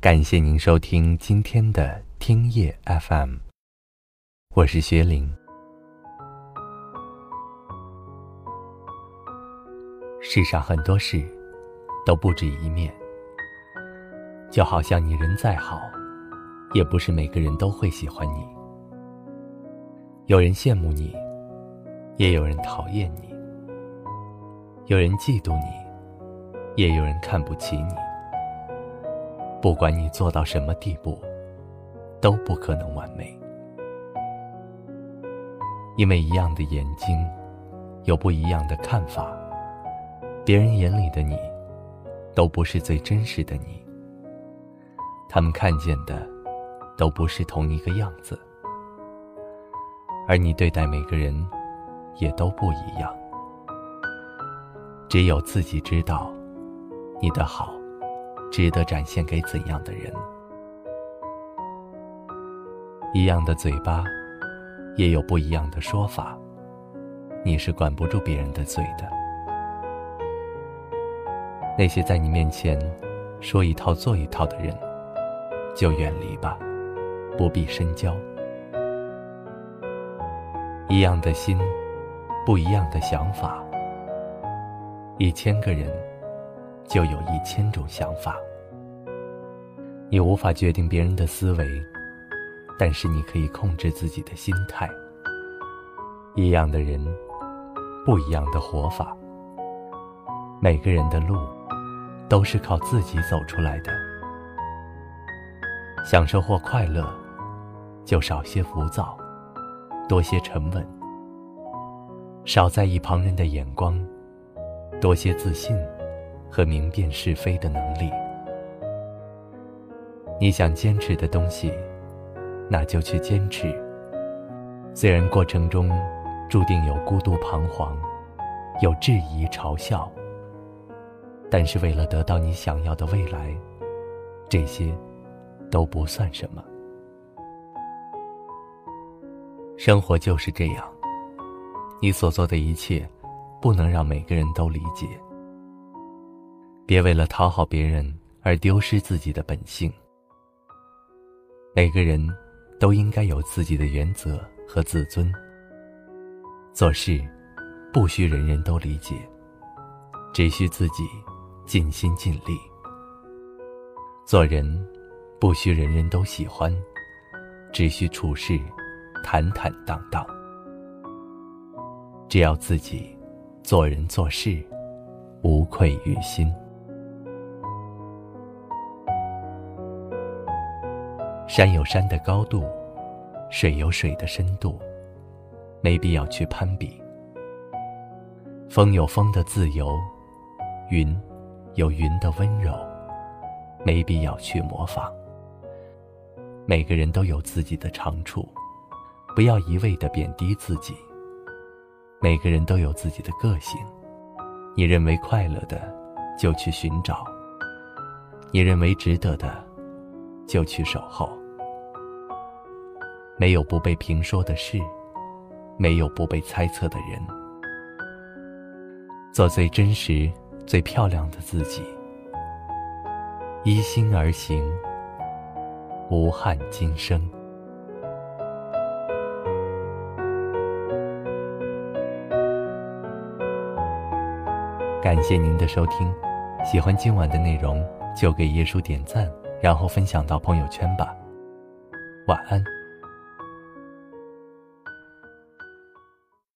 感谢您收听今天的听夜 FM，我是薛林。世上很多事都不止一面，就好像你人再好，也不是每个人都会喜欢你。有人羡慕你，也有人讨厌你；有人嫉妒你，也有人看不起你。不管你做到什么地步，都不可能完美，因为一样的眼睛，有不一样的看法。别人眼里的你，都不是最真实的你。他们看见的，都不是同一个样子。而你对待每个人，也都不一样。只有自己知道，你的好，值得展现给怎样的人。一样的嘴巴，也有不一样的说法。你是管不住别人的嘴的。那些在你面前说一套做一套的人，就远离吧，不必深交。一样的心，不一样的想法。一千个人，就有一千种想法。你无法决定别人的思维，但是你可以控制自己的心态。一样的人，不一样的活法。每个人的路。都是靠自己走出来的。享受或快乐，就少些浮躁，多些沉稳；少在意旁人的眼光，多些自信和明辨是非的能力。你想坚持的东西，那就去坚持。虽然过程中注定有孤独彷徨，有质疑嘲笑。但是为了得到你想要的未来，这些都不算什么。生活就是这样，你所做的一切，不能让每个人都理解。别为了讨好别人而丢失自己的本性。每个人都应该有自己的原则和自尊。做事，不需人人都理解，只需自己。尽心尽力，做人不需人人都喜欢，只需处事坦坦荡荡。只要自己做人做事无愧于心。山有山的高度，水有水的深度，没必要去攀比。风有风的自由，云。有云的温柔，没必要去模仿。每个人都有自己的长处，不要一味的贬低自己。每个人都有自己的个性，你认为快乐的，就去寻找；你认为值得的，就去守候。没有不被评说的事，没有不被猜测的人。做最真实。最漂亮的自己，依心而行，无憾今生。感谢您的收听，喜欢今晚的内容就给叶叔点赞，然后分享到朋友圈吧。晚安。